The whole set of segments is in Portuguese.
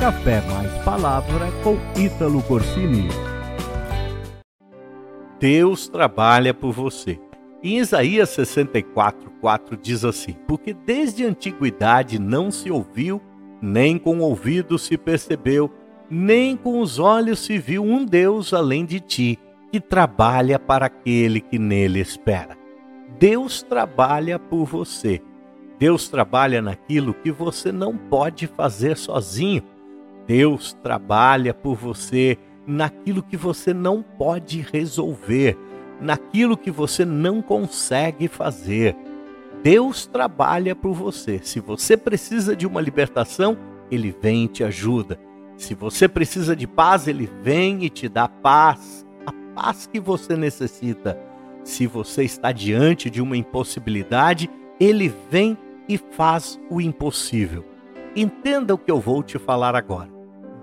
Café Mais Palavra com Ítalo Corsini. Deus trabalha por você. Em Isaías 64, 4 diz assim: Porque desde a antiguidade não se ouviu, nem com o ouvido se percebeu, nem com os olhos se viu um Deus além de ti, que trabalha para aquele que nele espera. Deus trabalha por você. Deus trabalha naquilo que você não pode fazer sozinho. Deus trabalha por você naquilo que você não pode resolver, naquilo que você não consegue fazer. Deus trabalha por você. Se você precisa de uma libertação, ele vem e te ajuda. Se você precisa de paz, ele vem e te dá paz, a paz que você necessita. Se você está diante de uma impossibilidade, ele vem e faz o impossível. Entenda o que eu vou te falar agora.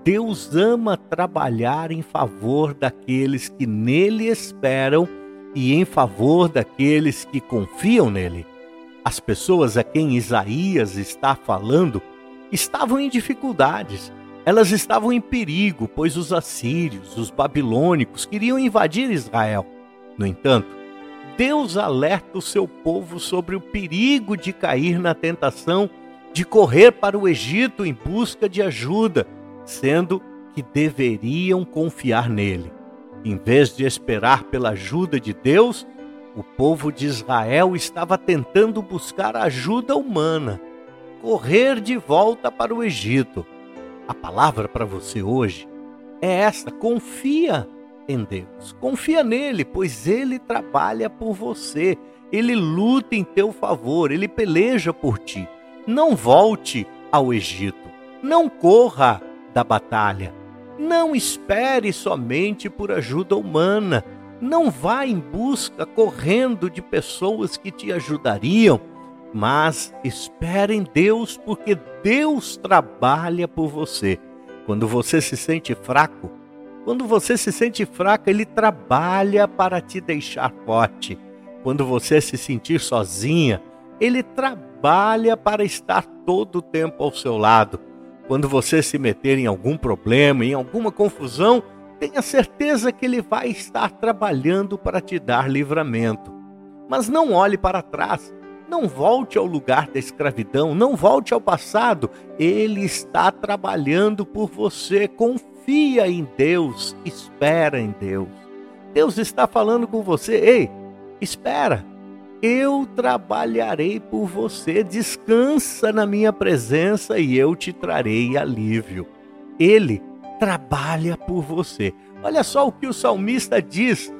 Deus ama trabalhar em favor daqueles que nele esperam e em favor daqueles que confiam nele. As pessoas a quem Isaías está falando estavam em dificuldades, elas estavam em perigo, pois os assírios, os babilônicos queriam invadir Israel. No entanto, Deus alerta o seu povo sobre o perigo de cair na tentação de correr para o Egito em busca de ajuda sendo que deveriam confiar nele. Em vez de esperar pela ajuda de Deus, o povo de Israel estava tentando buscar ajuda humana, correr de volta para o Egito. A palavra para você hoje é esta: confia em Deus, confia nele, pois ele trabalha por você, ele luta em teu favor, ele peleja por ti. Não volte ao Egito, não corra da batalha. Não espere somente por ajuda humana. Não vá em busca correndo de pessoas que te ajudariam, mas espere em Deus, porque Deus trabalha por você. Quando você se sente fraco, quando você se sente fraca, Ele trabalha para te deixar forte. Quando você se sentir sozinha, Ele trabalha para estar todo o tempo ao seu lado. Quando você se meter em algum problema, em alguma confusão, tenha certeza que Ele vai estar trabalhando para te dar livramento. Mas não olhe para trás, não volte ao lugar da escravidão, não volte ao passado. Ele está trabalhando por você. Confia em Deus, espera em Deus. Deus está falando com você. Ei, espera eu trabalharei por você, descansa na minha presença e eu te trarei alívio. Ele trabalha por você. Olha só o que o salmista diz: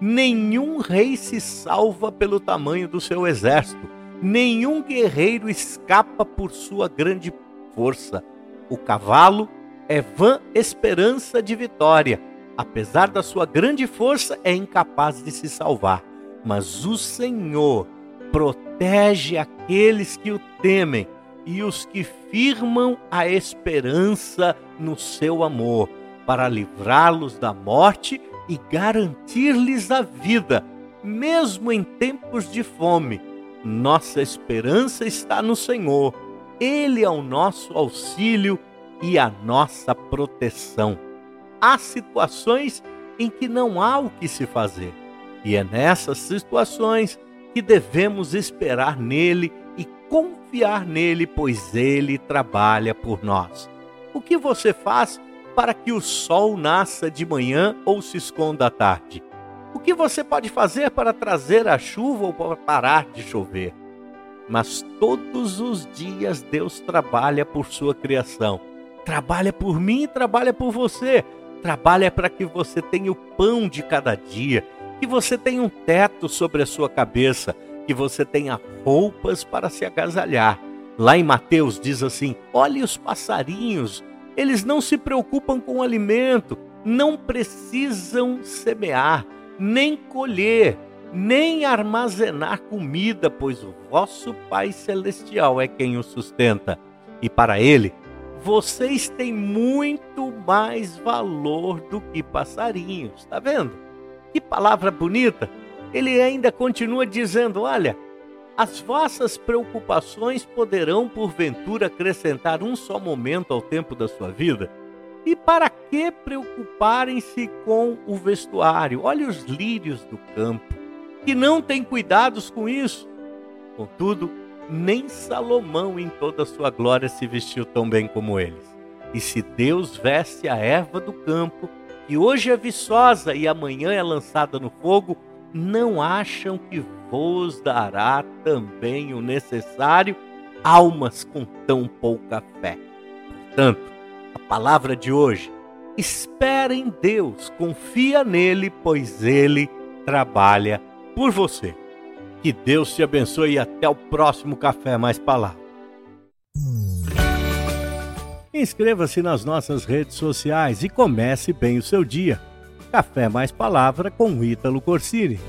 nenhum rei se salva pelo tamanho do seu exército, nenhum guerreiro escapa por sua grande força. O cavalo é vã esperança de vitória. Apesar da sua grande força, é incapaz de se salvar mas o Senhor protege aqueles que o temem e os que firmam a esperança no seu amor, para livrá-los da morte e garantir-lhes a vida, mesmo em tempos de fome. Nossa esperança está no Senhor. Ele é o nosso auxílio e a nossa proteção. Há situações em que não há o que se fazer e é nessas situações que devemos esperar nele e confiar nele, pois ele trabalha por nós. O que você faz para que o sol nasça de manhã ou se esconda à tarde? O que você pode fazer para trazer a chuva ou para parar de chover? Mas todos os dias Deus trabalha por sua criação. Trabalha por mim e trabalha por você. Trabalha para que você tenha o pão de cada dia que você tenha um teto sobre a sua cabeça, que você tenha roupas para se agasalhar. Lá em Mateus diz assim: olhe os passarinhos, eles não se preocupam com o alimento, não precisam semear, nem colher, nem armazenar comida, pois o vosso Pai Celestial é quem o sustenta. E para ele, vocês têm muito mais valor do que passarinhos, está vendo? Que palavra bonita! Ele ainda continua dizendo: Olha, As vossas preocupações poderão, porventura, acrescentar um só momento ao tempo da sua vida? E para que preocuparem-se com o vestuário? Olhe os lírios do campo, que não têm cuidados com isso. Contudo, nem Salomão em toda a sua glória se vestiu tão bem como eles. E se Deus veste a erva do campo, que hoje é viçosa e amanhã é lançada no fogo, não acham que vos dará também o necessário almas com tão pouca fé? Portanto, a palavra de hoje, espera em Deus, confia nele, pois ele trabalha por você. Que Deus te abençoe e até o próximo Café Mais Palavra. Inscreva-se nas nossas redes sociais e comece bem o seu dia. Café Mais Palavra com Ítalo Corsini.